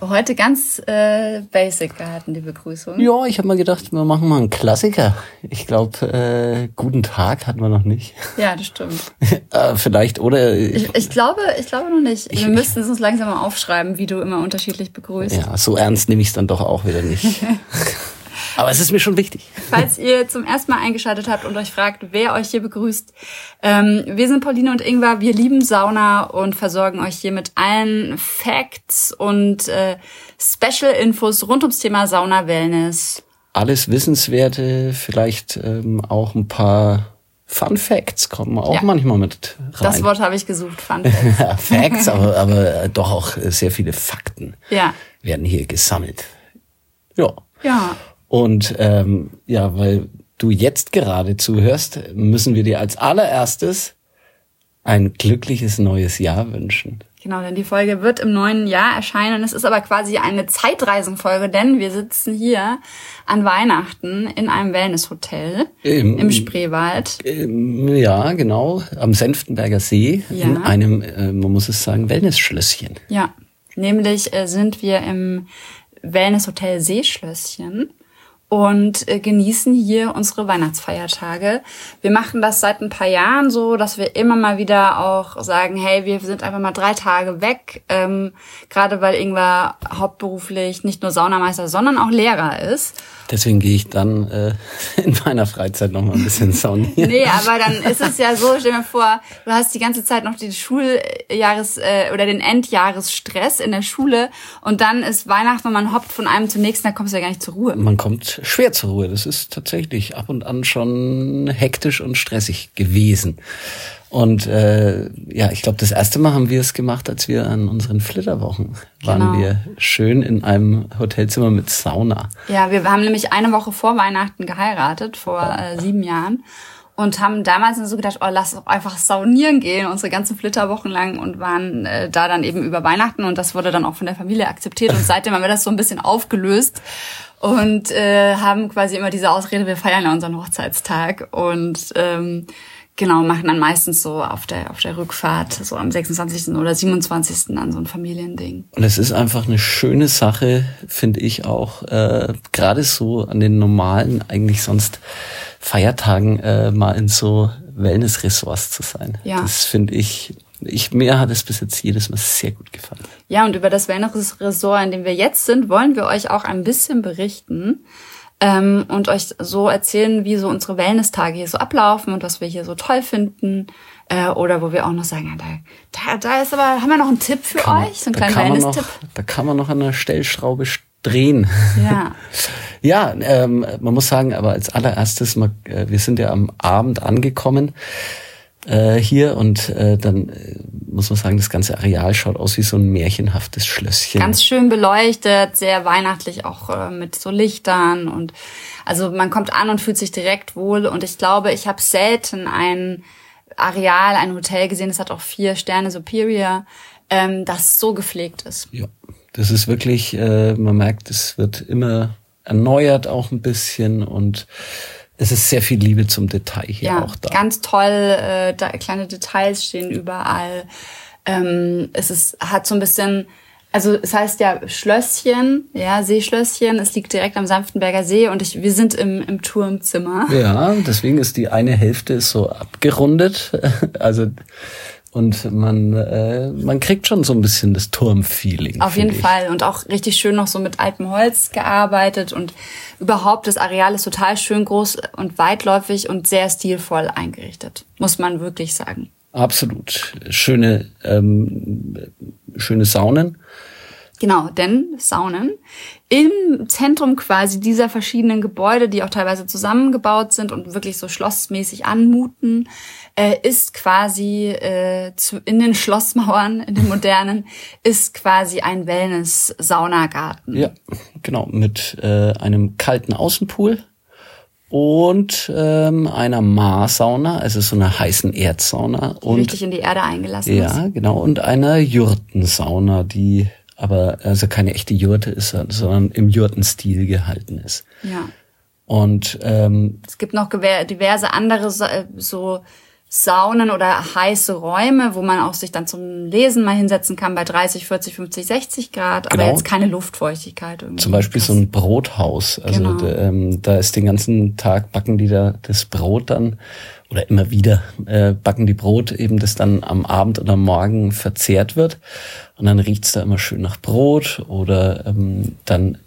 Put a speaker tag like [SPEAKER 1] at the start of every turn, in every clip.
[SPEAKER 1] Heute ganz äh, basic gehalten, die Begrüßung.
[SPEAKER 2] Ja, ich habe mal gedacht, wir machen mal einen Klassiker. Ich glaube, äh, guten Tag hatten wir noch nicht.
[SPEAKER 1] Ja, das stimmt.
[SPEAKER 2] äh, vielleicht, oder?
[SPEAKER 1] Ich, ich, glaube, ich glaube noch nicht. Ich, wir müssten es uns langsam mal aufschreiben, wie du immer unterschiedlich begrüßt.
[SPEAKER 2] Ja, so ernst nehme ich es dann doch auch wieder nicht. Aber es ist mir schon wichtig.
[SPEAKER 1] Falls ihr zum ersten Mal eingeschaltet habt und euch fragt, wer euch hier begrüßt, ähm, wir sind Pauline und Ingwer. Wir lieben Sauna und versorgen euch hier mit allen Facts und äh, Special-Infos rund ums Thema Sauna-Wellness.
[SPEAKER 2] Alles Wissenswerte, vielleicht ähm, auch ein paar Fun Facts kommen auch ja. manchmal mit rein.
[SPEAKER 1] Das Wort habe ich gesucht, Fun Facts.
[SPEAKER 2] Facts, aber, aber doch auch sehr viele Fakten
[SPEAKER 1] ja.
[SPEAKER 2] werden hier gesammelt. Ja.
[SPEAKER 1] Ja.
[SPEAKER 2] Und ähm, ja, weil du jetzt gerade zuhörst, müssen wir dir als allererstes ein glückliches neues Jahr wünschen.
[SPEAKER 1] Genau, denn die Folge wird im neuen Jahr erscheinen. Es ist aber quasi eine Zeitreisenfolge, denn wir sitzen hier an Weihnachten in einem Wellnesshotel Im, im Spreewald.
[SPEAKER 2] Im, ja, genau, am Senftenberger See ja. in einem, äh, man muss es sagen, Wellnessschlösschen.
[SPEAKER 1] Ja, nämlich äh, sind wir im Wellnesshotel Seeschlösschen und äh, genießen hier unsere Weihnachtsfeiertage. Wir machen das seit ein paar Jahren so, dass wir immer mal wieder auch sagen, hey, wir sind einfach mal drei Tage weg, ähm, gerade weil Ingwer hauptberuflich nicht nur Saunameister, sondern auch Lehrer ist.
[SPEAKER 2] Deswegen gehe ich dann äh, in meiner Freizeit noch mal ein bisschen saunieren.
[SPEAKER 1] nee, aber dann ist es ja so, stell dir vor, du hast die ganze Zeit noch den Schuljahres- äh, oder den Endjahresstress in der Schule und dann ist Weihnachten und man hoppt von einem zum nächsten, da kommst du ja gar nicht zur Ruhe.
[SPEAKER 2] Man kommt schwer zur Ruhe. Das ist tatsächlich ab und an schon hektisch und stressig gewesen. Und äh, ja, ich glaube, das erste Mal haben wir es gemacht, als wir an unseren Flitterwochen waren genau. wir schön in einem Hotelzimmer mit Sauna.
[SPEAKER 1] Ja, wir haben nämlich eine Woche vor Weihnachten geheiratet, vor äh, sieben Jahren. Und haben damals so gedacht, oh, lass doch einfach saunieren gehen, unsere ganzen Flitterwochen lang und waren äh, da dann eben über Weihnachten und das wurde dann auch von der Familie akzeptiert und seitdem haben wir das so ein bisschen aufgelöst und äh, haben quasi immer diese Ausrede, wir feiern ja unseren Hochzeitstag und ähm, genau, machen dann meistens so auf der, auf der Rückfahrt, so am 26. oder 27. dann so ein Familiending.
[SPEAKER 2] Und es ist einfach eine schöne Sache, finde ich auch, äh, gerade so an den normalen, eigentlich sonst Feiertagen äh, mal in so Wellness-Ressorts zu sein. Ja. Das finde ich ich, mir hat es bis jetzt jedes Mal sehr gut gefallen.
[SPEAKER 1] Ja, und über das Wellness-Ressort, in dem wir jetzt sind, wollen wir euch auch ein bisschen berichten ähm, und euch so erzählen, wie so unsere Wellness-Tage hier so ablaufen und was wir hier so toll finden. Äh, oder wo wir auch noch sagen, ja, da, da, da ist aber, haben wir noch einen Tipp für kann, euch? So einen kleinen Wellness-Tipp?
[SPEAKER 2] Da kann man noch an der Stellschraube drehen.
[SPEAKER 1] Ja.
[SPEAKER 2] ja, ähm, man muss sagen, aber als allererstes, äh, wir sind ja am Abend angekommen äh, hier und äh, dann äh, muss man sagen, das ganze Areal schaut aus wie so ein märchenhaftes Schlösschen.
[SPEAKER 1] Ganz schön beleuchtet, sehr weihnachtlich auch äh, mit so Lichtern und also man kommt an und fühlt sich direkt wohl und ich glaube, ich habe selten ein Areal, ein Hotel gesehen, das hat auch vier Sterne Superior, ähm, das so gepflegt ist.
[SPEAKER 2] Ja, das ist wirklich, äh, man merkt, es wird immer erneuert auch ein bisschen und es ist sehr viel Liebe zum Detail hier ja, auch da.
[SPEAKER 1] Ganz toll, äh, da, kleine Details stehen überall. Ähm, es ist, hat so ein bisschen, also es heißt ja Schlösschen, ja, Seeschlösschen. Es liegt direkt am Sanftenberger See und ich, wir sind im, im Turmzimmer.
[SPEAKER 2] Ja, deswegen ist die eine Hälfte so abgerundet. Also und man, äh, man kriegt schon so ein bisschen das Turmfeeling.
[SPEAKER 1] Auf jeden ich. Fall. Und auch richtig schön noch so mit altem Holz gearbeitet. Und überhaupt, das Areal ist total schön groß und weitläufig und sehr stilvoll eingerichtet. Muss man wirklich sagen.
[SPEAKER 2] Absolut. Schöne, ähm, schöne Saunen.
[SPEAKER 1] Genau, denn Saunen im Zentrum quasi dieser verschiedenen Gebäude, die auch teilweise zusammengebaut sind und wirklich so schlossmäßig anmuten, äh, ist quasi äh, zu, in den Schlossmauern, in den modernen, ist quasi ein Wellness-Saunagarten.
[SPEAKER 2] Ja, genau, mit äh, einem kalten Außenpool und ähm, einer Marsauna, also so einer heißen Erdsauna.
[SPEAKER 1] Die
[SPEAKER 2] und
[SPEAKER 1] richtig in die Erde eingelassen ist.
[SPEAKER 2] ja, genau. Und einer Jurtensauna, die aber also keine echte Jurte ist, sondern im Jurtenstil gehalten ist.
[SPEAKER 1] Ja.
[SPEAKER 2] Und ähm,
[SPEAKER 1] Es gibt noch diverse andere äh, so Saunen oder heiße Räume, wo man auch sich dann zum Lesen mal hinsetzen kann bei 30, 40, 50, 60 Grad, aber
[SPEAKER 2] Genau.
[SPEAKER 1] jetzt keine Luftfeuchtigkeit irgendwie.
[SPEAKER 2] zum Beispiel so ein Brothaus. Also
[SPEAKER 1] Genau.
[SPEAKER 2] da, ähm, da ist den ganzen Tag backen die da das Brot dann oder immer wieder äh, backen die Brot eben, das dann am Abend oder am Morgen verzehrt wird. Und dann riecht's da immer schön nach Brot oder ähm, dann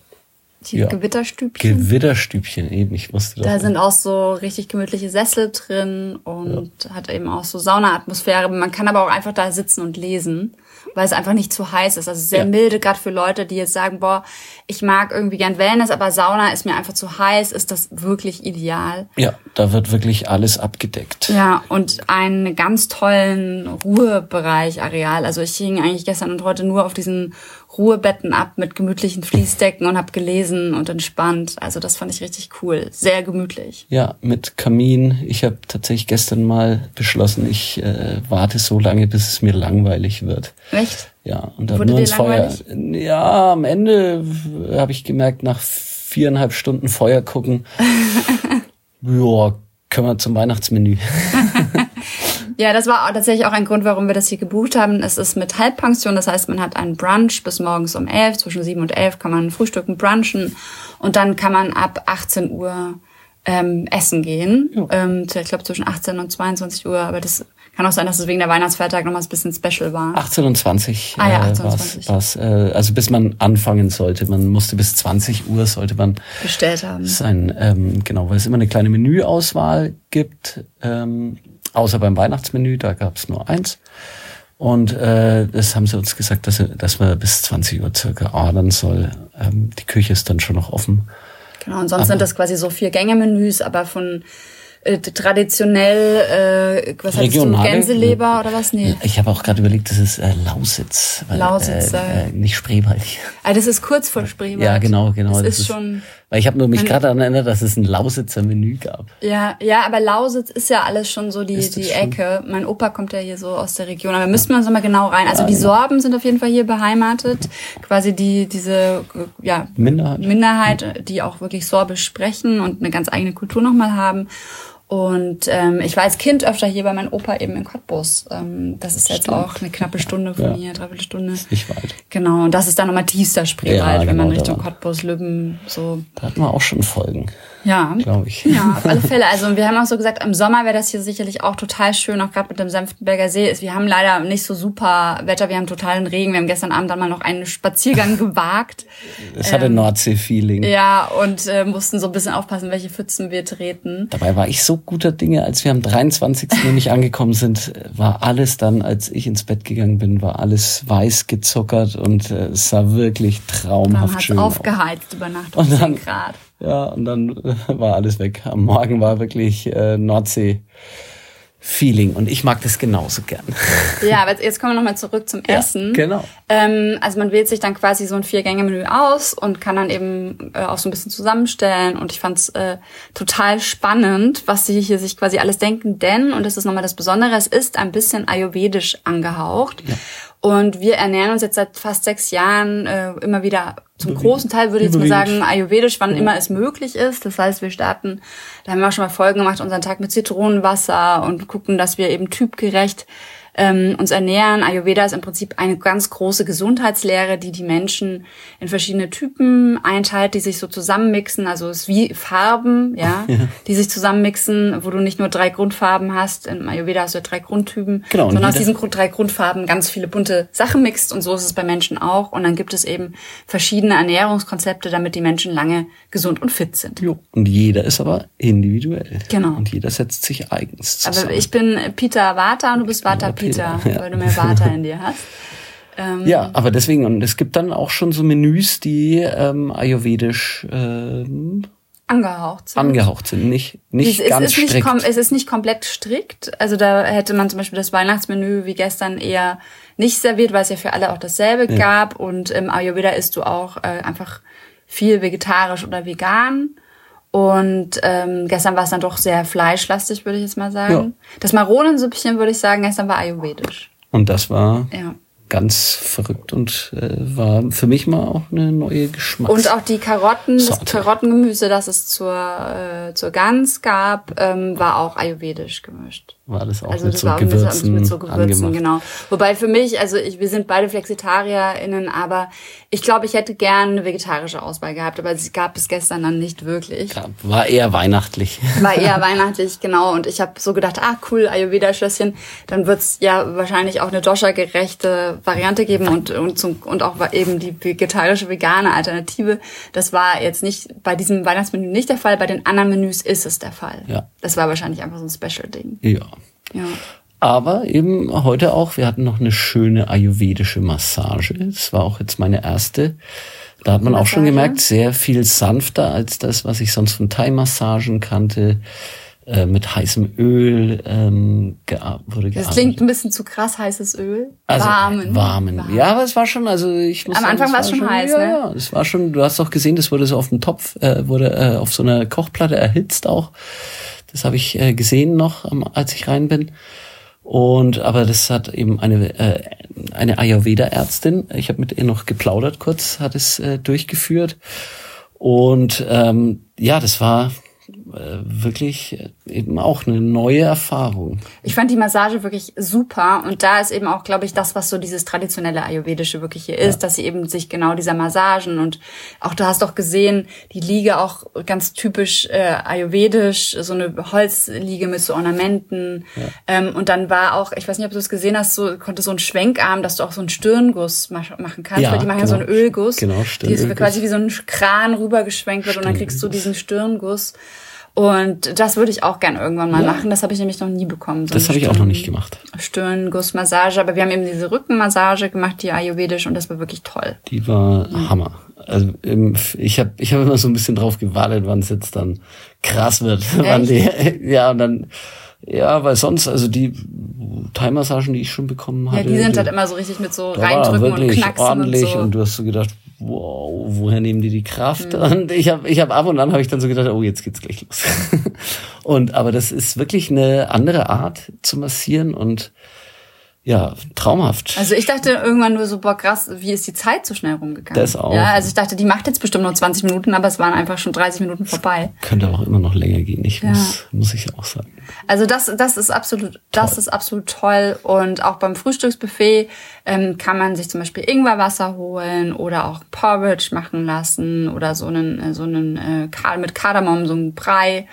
[SPEAKER 1] Die
[SPEAKER 2] ja.
[SPEAKER 1] Gewitterstübchen.
[SPEAKER 2] Gewitterstübchen eben. Ich wusste
[SPEAKER 1] da
[SPEAKER 2] doch.
[SPEAKER 1] sind auch so richtig gemütliche Sessel drin und hat eben auch so Saunaatmosphäre. Man kann aber auch einfach da sitzen und lesen, weil es einfach nicht zu heiß ist. Also sehr
[SPEAKER 2] Ja.
[SPEAKER 1] milde, gerade für Leute, die jetzt sagen, boah, ich mag irgendwie gern Wellness, aber Sauna ist mir einfach zu heiß, ist das wirklich ideal.
[SPEAKER 2] ja, da wird wirklich alles abgedeckt.
[SPEAKER 1] Ja, und einen ganz tollen Ruhebereich, Areal. Also ich hing eigentlich gestern und heute nur auf diesen Ruhebetten ab mit gemütlichen Fließdecken und habe gelesen und entspannt. Also das fand ich richtig cool. Sehr gemütlich.
[SPEAKER 2] Ja, mit Kamin. Ich habe tatsächlich gestern mal beschlossen, ich äh, warte so lange, bis es mir langweilig wird.
[SPEAKER 1] Echt?
[SPEAKER 2] Ja, und dann
[SPEAKER 1] Wurde
[SPEAKER 2] nur ins Feuer. Ja, am Ende habe ich gemerkt, nach viereinhalb Stunden Feuer gucken, ja, können wir zum Weihnachtsmenü.
[SPEAKER 1] Ja, das war tatsächlich auch ein Grund, warum wir das hier gebucht haben. Es ist mit Halbpension, das heißt, man hat einen Brunch bis morgens um elf, zwischen sieben und elf kann man frühstücken, brunchen und dann kann man ab 18 Uhr ähm, essen gehen. Ähm, ich glaube zwischen 18 und 22 Uhr, aber das kann auch sein, dass es wegen der Weihnachtsfeiertag nochmal ein bisschen special war.
[SPEAKER 2] 18 und 20
[SPEAKER 1] Ah ja,
[SPEAKER 2] äh,
[SPEAKER 1] 18 und
[SPEAKER 2] war's-
[SPEAKER 1] 20.
[SPEAKER 2] war's, äh, also bis man anfangen sollte. Man musste bis 20 Uhr sollte man
[SPEAKER 1] bestellt haben.
[SPEAKER 2] sein, ähm, genau, weil es immer eine kleine Menüauswahl gibt, ähm, außer beim Weihnachtsmenü, da gab es nur eins. Und äh, das haben sie uns gesagt, dass, dass man bis 20 Uhr circa ordern soll. Ähm, die Küche ist dann schon noch offen.
[SPEAKER 1] Genau, und sonst sind das quasi so vier Gänge-Menüs, aber von äh, traditionell, äh, was hattest du,
[SPEAKER 2] Regionale?
[SPEAKER 1] Gänseleber oder was? Nee.
[SPEAKER 2] Ich habe auch gerade überlegt, das ist äh, Lausitz. Weil,
[SPEAKER 1] Lausitz,
[SPEAKER 2] äh, äh, nicht Spreewald.
[SPEAKER 1] Ah, das ist kurz vor Spreewald.
[SPEAKER 2] Ja, genau, genau.
[SPEAKER 1] Das, ist schon...
[SPEAKER 2] Weil ich habe nur mich gerade daran erinnert, dass es ein Lausitzer Menü gab.
[SPEAKER 1] Ja, ja, aber Lausitz ist ja alles schon so die, die
[SPEAKER 2] schon?
[SPEAKER 1] Ecke. Mein Opa kommt ja hier so aus der Region, aber müssten wir uns mal genau rein. Also die Sorben sind auf jeden Fall hier beheimatet. Quasi die, diese, ja,
[SPEAKER 2] Minderheit.
[SPEAKER 1] Minderheit, die auch wirklich Sorbisch sprechen und eine ganz eigene Kultur nochmal haben. Und ähm, ich war als Kind öfter hier bei meinem Opa eben in Cottbus. Ähm, das ist jetzt
[SPEAKER 2] Stimmt.
[SPEAKER 1] auch eine knappe Stunde von
[SPEAKER 2] Ja.
[SPEAKER 1] hier, dreiviertel Stunde.
[SPEAKER 2] Nicht weit.
[SPEAKER 1] Genau, und das ist dann nochmal tiefster Spreewald,
[SPEAKER 2] Ja,
[SPEAKER 1] wenn man
[SPEAKER 2] genau,
[SPEAKER 1] Richtung. Cottbus, Lübben so
[SPEAKER 2] Da hatten wir auch schon Folgen,
[SPEAKER 1] ja,
[SPEAKER 2] glaube ich.
[SPEAKER 1] ja, auf alle Fälle. Also wir haben auch so gesagt, im Sommer wäre das hier sicherlich auch total schön, auch gerade mit dem Senftenberger See. Wir haben leider nicht so super Wetter, wir haben totalen Regen. Wir haben gestern Abend dann mal noch einen Spaziergang gewagt.
[SPEAKER 2] Es hatte Nordsee-Feeling.
[SPEAKER 1] Ähm, Ja, und äh, mussten so ein bisschen aufpassen, welche Pfützen wir treten.
[SPEAKER 2] Dabei war ich so guter Dinge, als wir am 23. nämlich angekommen sind, war alles dann, als ich ins Bett gegangen bin, war alles weiß gezuckert und äh, es sah wirklich traumhaft
[SPEAKER 1] es
[SPEAKER 2] schön aus.
[SPEAKER 1] aufgeheizt über Nacht um
[SPEAKER 2] Und dann-
[SPEAKER 1] 10 Grad.
[SPEAKER 2] Ja, und dann war alles weg. Am Morgen war wirklich äh, Nordsee-Feeling und ich mag das genauso gern.
[SPEAKER 1] Ja, aber jetzt- kommen wir nochmal zurück zum Essen.
[SPEAKER 2] genau.
[SPEAKER 1] Ähm, also man wählt sich dann quasi so ein Vier-Gänge-Menü aus und kann dann eben äh, auch so ein bisschen zusammenstellen. Und ich fand's äh, total spannend, was sie hier sich quasi alles denken. Denn, und das ist nochmal das Besondere, es ist ein bisschen ayurvedisch angehaucht. Und wir ernähren uns jetzt seit fast sechs Jahren äh, immer wieder zum großen Teil, würde ich jetzt mal sagen, ayurvedisch, wann immer es möglich ist. Das heißt, wir starten, da haben wir auch schon mal Folgen gemacht, unseren Tag mit Zitronenwasser und gucken, dass wir eben typgerecht ähm, uns ernähren. Ayurveda ist im Prinzip eine ganz große Gesundheitslehre, die die Menschen in verschiedene Typen einteilt, die sich so zusammenmixen. Also es ist wie Farben, ja, die sich zusammenmixen, wo du nicht nur drei Grundfarben hast. Im Ayurveda hast du ja drei Grundtypen,
[SPEAKER 2] Genau, und
[SPEAKER 1] sondern aus diesen drei Grundfarben ganz viele bunte Sachen mixt. Und so ist es bei Menschen auch. Und dann gibt es eben verschiedene Ernährungskonzepte, damit die Menschen lange gesund und fit sind.
[SPEAKER 2] Jo. Und jeder ist aber individuell.
[SPEAKER 1] Genau.
[SPEAKER 2] Und jeder setzt sich eigens zusammen.
[SPEAKER 1] Aber ich bin Peter Vata und du bist Vata
[SPEAKER 2] Peter,
[SPEAKER 1] Peter,
[SPEAKER 2] ja.
[SPEAKER 1] weil du mehr Vata in dir hast.
[SPEAKER 2] Ja, aber deswegen, und es gibt dann auch schon so Menüs, die ähm, ayurvedisch ähm,
[SPEAKER 1] Angehaucht sind.
[SPEAKER 2] angehaucht sind. Nicht, nicht
[SPEAKER 1] es,
[SPEAKER 2] ganz
[SPEAKER 1] ist nicht
[SPEAKER 2] strikt.
[SPEAKER 1] kom es ist nicht komplett strikt. Also da hätte man zum Beispiel das Weihnachtsmenü wie gestern eher nicht serviert, weil es ja für alle auch dasselbe gab. Und im Ayurveda isst du auch äh, einfach viel vegetarisch oder vegan. Und ähm, gestern war es dann doch sehr fleischlastig, würde ich jetzt mal sagen. Ja. Das Maronensüppchen, würde ich sagen, gestern war ayurvedisch.
[SPEAKER 2] Und das war ja ganz verrückt und äh, war für mich mal auch eine neue Geschmack.
[SPEAKER 1] Und auch die Karotten, Sorte. das Karottengemüse, das es zur, äh, zur Gans gab, ähm, war auch ayurvedisch gemischt.
[SPEAKER 2] War das auch also mit, das so war Gewürzen
[SPEAKER 1] mit, mit so Gewürzen, genau. Wobei für mich, also ich, wir sind beide FlexitarierInnen, aber ich glaube, ich hätte gern eine vegetarische Auswahl gehabt, aber sie gab es gestern dann nicht wirklich.
[SPEAKER 2] War eher weihnachtlich.
[SPEAKER 1] War eher weihnachtlich, genau. Und ich habe so gedacht, ah cool, Ayurveda-Schlösschen, dann wird's ja wahrscheinlich auch eine Dosha-gerechte Variante geben und, und, zum, und auch eben die vegetarische, vegane Alternative. Das war jetzt nicht bei diesem Weihnachtsmenü nicht der Fall, bei den anderen Menüs ist es der Fall. Ja. Das war wahrscheinlich einfach so ein Special-Ding.
[SPEAKER 2] Ja. Ja. Aber eben heute auch, wir hatten noch eine schöne ayurvedische Massage. Das war auch jetzt meine erste. Da hat man Massage. auch schon gemerkt, sehr viel sanfter als das, was ich sonst von Thai-Massagen kannte. Äh, mit heißem Öl ähm,
[SPEAKER 1] gear wurde gearbeitet. Das klingt ein bisschen zu krass, heißes Öl.
[SPEAKER 2] Also, warmen. warmen. Warm. Ja, aber es war schon, also ich
[SPEAKER 1] muss Am sagen, Anfang war es schon, schon heiß,
[SPEAKER 2] ja,
[SPEAKER 1] ne?
[SPEAKER 2] Ja, es war schon, du hast auch gesehen, das wurde so auf dem Topf, äh, wurde äh, auf so einer Kochplatte erhitzt auch. Das habe ich äh, gesehen noch, als ich rein bin. Und aber das hat eben eine äh, eine Ayurveda-Ärztin. Ich habe mit ihr noch geplaudert kurz, hat es äh, durchgeführt. Und ähm, ja, das war äh, wirklich eben auch eine neue Erfahrung.
[SPEAKER 1] Ich fand die Massage wirklich super und da ist eben auch, glaube ich, das, was so dieses traditionelle Ayurvedische wirklich hier ist, ja. dass sie eben sich genau dieser Massagen und auch du hast doch gesehen, die Liege auch ganz typisch äh, ayurvedisch, so eine Holzliege mit so Ornamenten ja. ähm, und dann war auch, ich weiß nicht, ob du es gesehen hast, so konnte so ein Schwenkarm, dass du auch so einen Stirnguss machen kannst, ja, weil die machen genau. ja so einen Ölguss,
[SPEAKER 2] genau,
[SPEAKER 1] die ist quasi wie so ein Kran rübergeschwenkt wird und dann kriegst du diesen Stirnguss. Und das würde ich auch gern irgendwann mal ja. machen. Das habe ich nämlich noch nie bekommen.
[SPEAKER 2] So das habe ich auch noch nicht gemacht.
[SPEAKER 1] Stirngussmassage. Aber wir haben eben diese Rückenmassage gemacht, die ayurvedisch, und das war wirklich toll.
[SPEAKER 2] Die war mhm. Hammer. Also ich habe ich hab immer so ein bisschen drauf gewartet, wann es jetzt dann krass wird. Wann die, ja, und dann ja, weil sonst, also die Thai-Massagen, die ich schon bekommen habe.
[SPEAKER 1] Ja, die sind die, halt immer so richtig mit so reindrücken und knacksen
[SPEAKER 2] ordentlich
[SPEAKER 1] und so.
[SPEAKER 2] Und du hast so gedacht, wow, woher nehmen die die Kraft? Mhm. Und ich habe ich hab ab und an habe ich dann so gedacht, oh, jetzt geht's gleich los. und aber das ist wirklich eine andere Art zu massieren und ja, traumhaft.
[SPEAKER 1] Also ich dachte irgendwann nur so, boah krass, wie ist die Zeit so schnell rumgegangen?
[SPEAKER 2] Das auch.
[SPEAKER 1] Ja, also ich dachte, die macht jetzt bestimmt noch 20 Minuten, aber es waren einfach schon 30 Minuten vorbei.
[SPEAKER 2] Könnte auch immer noch länger gehen, ich ja. muss, muss ich auch sagen.
[SPEAKER 1] Also das, das ist absolut, toll. das ist absolut toll. Und auch beim Frühstücksbuffet ähm, kann man sich zum Beispiel Ingwerwasser holen oder auch Porridge machen lassen oder so einen, äh, so einen äh, mit Kardamom, so einen Brei.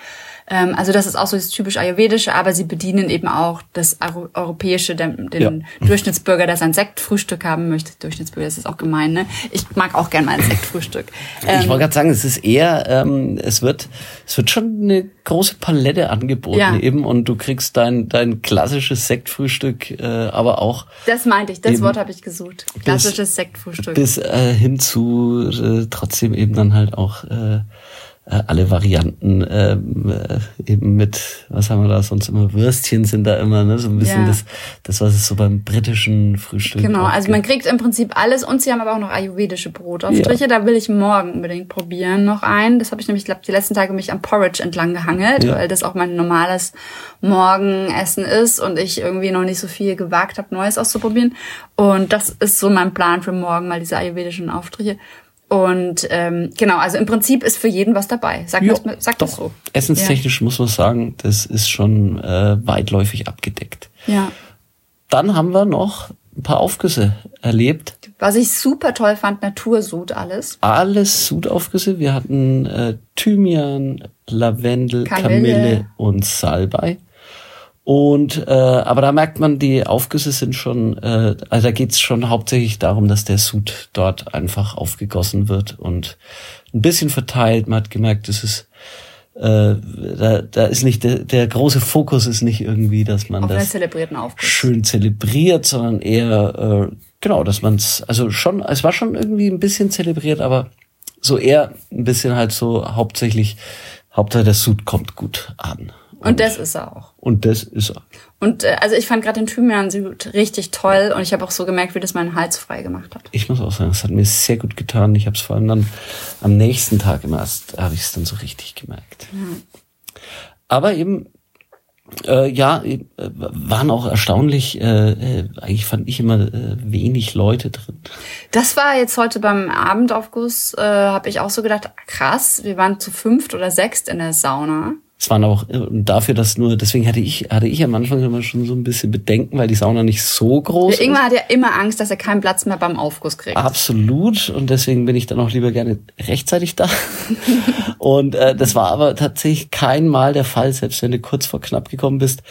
[SPEAKER 1] Ähm, also das ist auch so das typisch Ayurvedische, aber sie bedienen eben auch das Europäische, den, den ja. Durchschnittsbürger, der sein Sektfrühstück haben möchte. Durchschnittsbürger, das ist auch gemein, ne? Ich mag auch gerne mal ein Sektfrühstück.
[SPEAKER 2] Ähm, ich wollte gerade sagen, es ist eher, ähm, es wird, es wird schon eine große Palette angeboten ja. eben und du kriegst dein, dein klassisches Sektfrühstück, äh, aber auch.
[SPEAKER 1] Das meinte ich, das Wort habe ich gesucht. Klassisches bis, Sektfrühstück.
[SPEAKER 2] Bis äh, hin zu äh, trotzdem eben dann halt auch äh, äh, alle Varianten ähm, äh, eben mit, was haben wir da sonst immer, Würstchen sind da immer, ne? So ein bisschen ja. das, das, was es so beim britischen Frühstück
[SPEAKER 1] Genau, also man kriegt im Prinzip alles und sie haben aber auch noch ayurvedische Brotaufstriche, ja. da will ich morgen unbedingt probieren noch ein. Das habe ich nämlich, glaube die letzten Tage mich am Porridge entlang gehangelt, ja. weil das auch mein normales Morgenessen ist und ich irgendwie noch nicht so viel gewagt habe, Neues auszuprobieren. Und das ist so mein Plan für morgen, mal diese ayurvedischen Aufstriche. Und ähm, genau, also im Prinzip ist für jeden was dabei. Sag, jo, das, sag doch. das so.
[SPEAKER 2] Essenstechnisch ja. muss man sagen, das ist schon äh, weitläufig abgedeckt.
[SPEAKER 1] Ja.
[SPEAKER 2] Dann haben wir noch ein paar Aufgüsse erlebt.
[SPEAKER 1] Was ich super toll fand, Natursud alles.
[SPEAKER 2] Alles Sudaufgüsse. Wir hatten äh, Thymian, Lavendel, Kamille. Kamille und Salbei. Und äh, aber da merkt man, die Aufgüsse sind schon, äh, also da geht's schon hauptsächlich darum, dass der Sud dort einfach aufgegossen wird und ein bisschen verteilt. Man hat gemerkt, es ist äh, da, da ist nicht der, der große Fokus ist nicht irgendwie, dass man Auf das schön zelebriert, sondern eher äh, genau, dass man es also schon, es war schon irgendwie ein bisschen zelebriert, aber so eher ein bisschen halt so hauptsächlich Hauptsache der Sud kommt gut an.
[SPEAKER 1] Und, und das ist er auch.
[SPEAKER 2] Und das ist er.
[SPEAKER 1] Und äh, also ich fand gerade den Thymian richtig toll und ich habe auch so gemerkt, wie das meinen Hals frei gemacht hat.
[SPEAKER 2] Ich muss auch sagen, es hat mir sehr gut getan. Ich habe es vor allem dann am nächsten Tag immer erst, habe ich es dann so richtig gemerkt. Ja. Aber eben, äh, ja, äh, waren auch erstaunlich, äh, äh, eigentlich fand ich immer äh, wenig Leute drin.
[SPEAKER 1] Das war jetzt heute beim Abendaufguss, äh, habe ich auch so gedacht, krass, wir waren zu fünft oder sechst in der Sauna.
[SPEAKER 2] Es waren auch äh, dafür, dass nur, deswegen hatte ich, hatte ich am Anfang immer schon so ein bisschen Bedenken, weil die Sauna nicht so groß
[SPEAKER 1] Der Ingmar hat ja immer Angst, dass er keinen Platz mehr beim Aufguss kriegt.
[SPEAKER 2] Absolut. Und deswegen bin ich dann auch lieber gerne rechtzeitig da. und äh, das war aber tatsächlich kein Mal der Fall, selbst wenn du kurz vor knapp gekommen bist.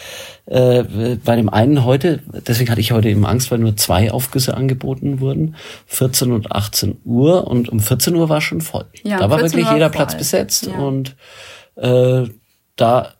[SPEAKER 2] Äh, bei dem einen heute, deswegen hatte ich heute eben Angst, weil nur zwei Aufgüsse angeboten wurden, 14 und 18 Uhr. Und um 14 Uhr war schon voll. Ja, da war wirklich jeder voll. Platz besetzt ja. und äh, da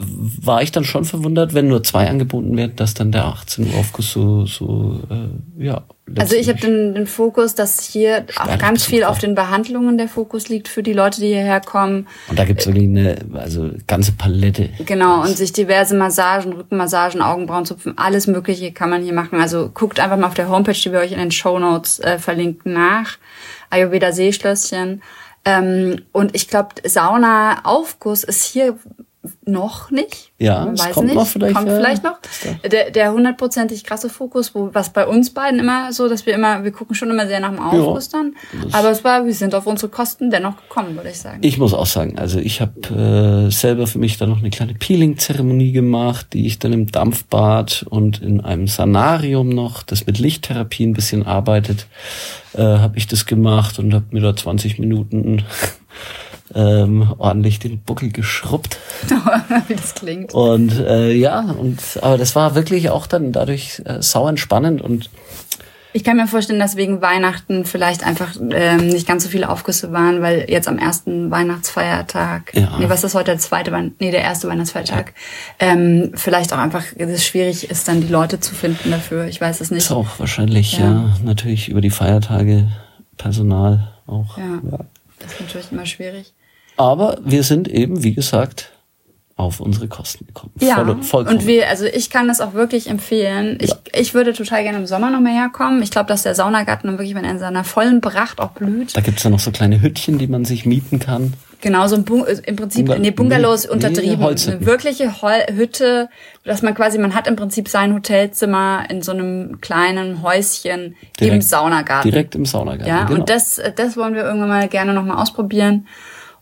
[SPEAKER 2] war ich dann schon verwundert, wenn nur zwei angeboten werden, dass dann der 18 Uhr Aufguss so, so äh, ja.
[SPEAKER 1] Also ich habe den, den Fokus, dass hier auch ganz viel auf den Behandlungen der Fokus liegt für die Leute, die hierher kommen.
[SPEAKER 2] Und da gibt's wirklich eine also ganze Palette.
[SPEAKER 1] Genau, und sich diverse Massagen, Rückenmassagen, Augenbrauenzupfen, alles mögliche kann man hier machen. Also guckt einfach mal auf der Homepage, die wir euch in den Show Notes äh, verlinken, nach. Ayurveda Seeschlösschen. Ähm, und ich glaube, Sauna-Aufguss ist hier noch nicht.
[SPEAKER 2] Ja, Man weiß kommt nicht. noch vielleicht.
[SPEAKER 1] Kommt ja. vielleicht noch. Der, der hundertprozentig krasse Fokus, wo, was bei uns beiden immer so, dass wir immer, wir gucken schon immer sehr nach dem Aufguss dann. Aber es war, wir sind auf unsere Kosten dennoch gekommen, würde ich sagen.
[SPEAKER 2] Ich muss auch sagen, also ich habe äh, selber für mich dann noch eine kleine Peeling-Zeremonie gemacht, die ich dann im Dampfbad und in einem Sanarium noch, das mit Lichttherapie ein bisschen arbeitet, äh, habe ich das gemacht und habe mir da 20 Minuten ähm, ordentlich den Buckel geschrubbt.
[SPEAKER 1] Wie das klingt.
[SPEAKER 2] Und äh, ja, und aber das war wirklich auch dann dadurch äh, sau entspannend und
[SPEAKER 1] ich kann mir vorstellen, dass wegen Weihnachten vielleicht einfach ähm, nicht ganz so viele Aufgüsse waren, weil jetzt am ersten Weihnachtsfeiertag, ja. nee, was ist heute der zweite, nee, der erste Weihnachtsfeiertag, ja. ähm, vielleicht auch einfach es schwierig ist, dann die Leute zu finden dafür. Ich weiß es nicht.
[SPEAKER 2] Ist auch wahrscheinlich, ja, ja natürlich über die Feiertage Personal auch.
[SPEAKER 1] Ja, ja. das ist natürlich immer schwierig.
[SPEAKER 2] Aber wir sind eben, wie gesagt, auf unsere Kosten gekommen.
[SPEAKER 1] Ja, Voll, vollkommen. und wir, also ich kann das auch wirklich empfehlen. Ich, ja. ich würde total gerne im Sommer noch mal herkommen. Ich glaube, dass der Saunagarten wirklich, in seiner vollen Pracht auch blüht.
[SPEAKER 2] Da gibt's ja noch so kleine Hüttchen, die man sich mieten kann.
[SPEAKER 1] Genau, so ein Bung im Prinzip, Bunga nee, Bungalows nee, untertrieben. Nee, eine wirkliche Hol Hütte, dass man quasi, man hat im Prinzip sein Hotelzimmer in so einem kleinen Häuschen direkt, im Saunagarten.
[SPEAKER 2] Direkt im Saunagarten.
[SPEAKER 1] Ja, genau. und das, das wollen wir irgendwann mal gerne noch mal ausprobieren.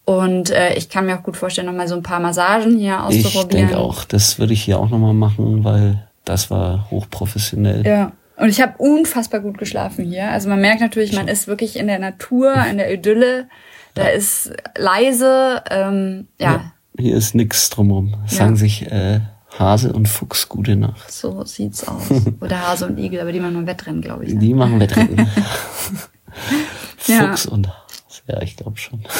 [SPEAKER 1] Und äh, ich kann mir auch gut vorstellen, nochmal so ein paar Massagen hier auszuprobieren.
[SPEAKER 2] Ich denke auch, das würde ich hier auch nochmal machen, weil das war hochprofessionell.
[SPEAKER 1] Ja. Und ich habe unfassbar gut geschlafen hier. Also man merkt natürlich, man ist wirklich in der Natur, in der Idylle. Da ja. ist leise, ähm, ja. ja.
[SPEAKER 2] Hier ist nix drumherum. Ja. Sagen sich äh, Hase und Fuchs gute Nacht.
[SPEAKER 1] So sieht's aus. Oder Hase und Igel, aber die machen nur Wettrennen, glaube ich.
[SPEAKER 2] Ne? Die machen Wettrennen. Fuchs und Hase. Ja, ich glaube schon.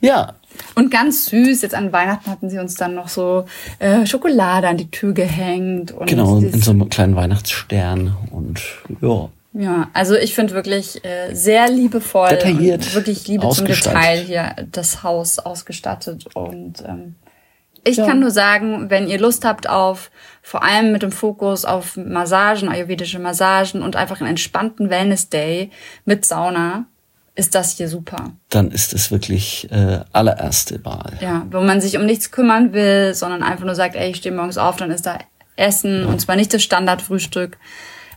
[SPEAKER 2] Ja.
[SPEAKER 1] Und ganz süß, jetzt an Weihnachten hatten sie uns dann noch so äh, Schokolade an die Tür gehängt. Und
[SPEAKER 2] genau, in so einem kleinen Weihnachtsstern und ja.
[SPEAKER 1] Ja, also ich finde wirklich äh, sehr liebevoll.
[SPEAKER 2] Detailliert.
[SPEAKER 1] Wirklich Liebe zum Detail hier, das Haus ausgestattet. Und ähm, ich ja. kann nur sagen, wenn ihr Lust habt auf, vor allem mit dem Fokus auf Massagen, ayurvedische Massagen und einfach einen entspannten Wellness-Day mit Sauna, ist das hier super.
[SPEAKER 2] Dann ist es wirklich äh, allererste Wahl.
[SPEAKER 1] Ja, wo man sich um nichts kümmern will, sondern einfach nur sagt, ey, ich stehe morgens auf, dann ist da Essen ja. und zwar nicht das Standardfrühstück.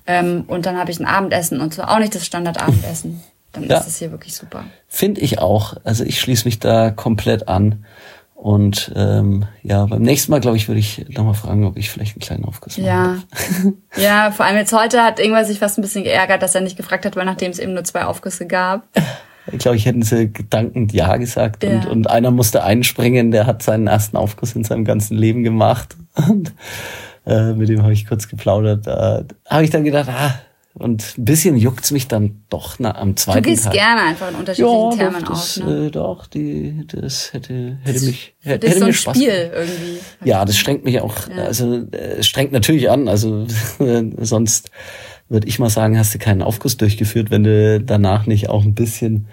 [SPEAKER 1] Ähm, und dann habe ich ein Abendessen und zwar auch nicht das Standardabendessen. Dann ja. ist es hier wirklich super.
[SPEAKER 2] Finde ich auch. Also ich schließe mich da komplett an. Und ähm, ja, beim nächsten Mal, glaube ich, würde ich nochmal fragen, ob ich vielleicht einen kleinen Aufguss mache.
[SPEAKER 1] Ja. ja, vor allem jetzt heute hat irgendwas sich fast ein bisschen geärgert, dass er nicht gefragt hat, weil nachdem es eben nur zwei Aufgüsse gab.
[SPEAKER 2] Ich glaube, ich hätten sie gedankend Ja gesagt ja. und, und einer musste einspringen, der hat seinen ersten Aufguss in seinem ganzen Leben gemacht. Und äh, mit dem habe ich kurz geplaudert. Da habe ich dann gedacht, ah, und ein bisschen juckt's mich dann doch na, am zweiten Tag. Du
[SPEAKER 1] gehst
[SPEAKER 2] Tag.
[SPEAKER 1] gerne einfach in unterschiedlichen ja, Termen
[SPEAKER 2] doch, das,
[SPEAKER 1] auf. Ne?
[SPEAKER 2] Äh, doch, die, das hätte, hätte mich, hätte,
[SPEAKER 1] das
[SPEAKER 2] hätte
[SPEAKER 1] so
[SPEAKER 2] mir
[SPEAKER 1] ein
[SPEAKER 2] Spaß
[SPEAKER 1] Spiel gemacht. irgendwie.
[SPEAKER 2] Ja, das strengt mich auch, ja. also äh, strengt natürlich an. Also sonst würde ich mal sagen, hast du keinen Aufguss durchgeführt, wenn du danach nicht auch ein bisschen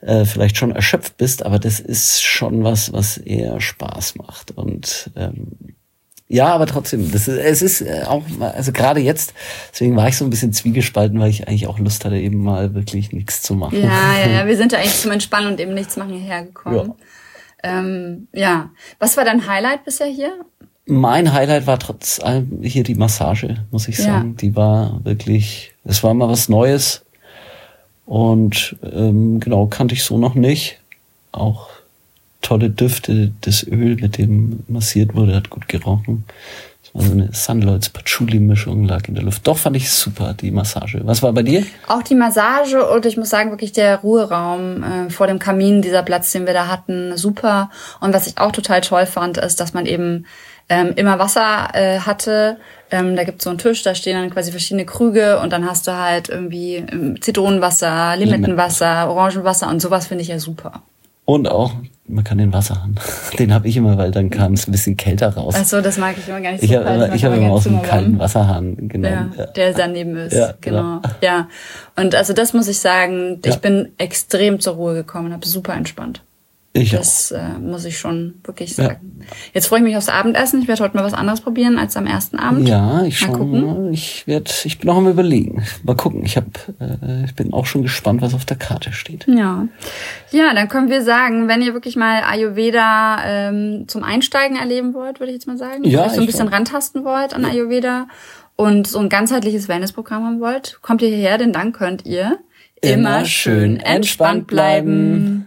[SPEAKER 2] äh, vielleicht schon erschöpft bist. Aber das ist schon was, was eher Spaß macht. Und ähm, Ja, aber trotzdem, das ist, es ist äh, auch, also gerade jetzt, deswegen war ich so ein bisschen zwiegespalten, weil ich eigentlich auch Lust hatte, eben mal wirklich nichts zu machen.
[SPEAKER 1] Ja, ja, ja, wir sind ja eigentlich zum Entspannen und eben nichts machen hierher gekommen. Ja. Ähm, ja. Was war dein Highlight bisher hier?
[SPEAKER 2] Mein Highlight war trotz allem hier die Massage, muss ich sagen. Ja. Die war wirklich, es war mal was Neues und ähm, genau, kannte ich so noch nicht. Auch tolle Düfte, das Öl, mit dem massiert wurde, hat gut gerochen. Das war so eine Sunlords Patchouli-Mischung, lag in der Luft. Doch fand ich super, die Massage. Was war bei dir?
[SPEAKER 1] Auch die Massage und ich muss sagen, wirklich der Ruheraum äh, vor dem Kamin, dieser Platz, den wir da hatten, super. Und was ich auch total toll fand, ist, dass man eben ähm, immer Wasser äh, hatte. Ähm, da gibt's so einen Tisch, da stehen dann quasi verschiedene Krüge und dann hast du halt irgendwie ähm, Zitronenwasser, Limettenwasser, Orangenwasser und sowas finde ich ja super.
[SPEAKER 2] Und auch, man kann den Wasserhahn. Den habe ich immer, weil dann kam es ein bisschen kälter raus.
[SPEAKER 1] Ach so, das mag ich immer gar nicht so.
[SPEAKER 2] Ich habe immer, ich hab immer aus einem kalten Wasserhahn genommen.
[SPEAKER 1] Ja, ja. Der daneben ist. Ja, genau. Ja. Und also das muss ich sagen, ich bin extrem zur Ruhe gekommen, habe super entspannt. Ich das äh, muss ich schon wirklich sagen. Ja. Jetzt freue ich mich aufs Abendessen. Ich werde heute mal was anderes probieren als am ersten Abend.
[SPEAKER 2] Ja, ich mal gucken. Ich werde, ich bin auch am überlegen. Mal gucken. Ich habe, äh, ich bin auch schon gespannt, was auf der Karte steht.
[SPEAKER 1] Ja, ja, dann können wir sagen, wenn ihr wirklich mal Ayurveda ähm, zum Einsteigen erleben wollt, würde ich jetzt mal sagen, ja, so ein bisschen auch. rantasten wollt an Ayurveda und so ein ganzheitliches Wellnessprogramm haben wollt, kommt ihr hierher, denn dann könnt ihr
[SPEAKER 2] immer, immer schön entspannt bleiben.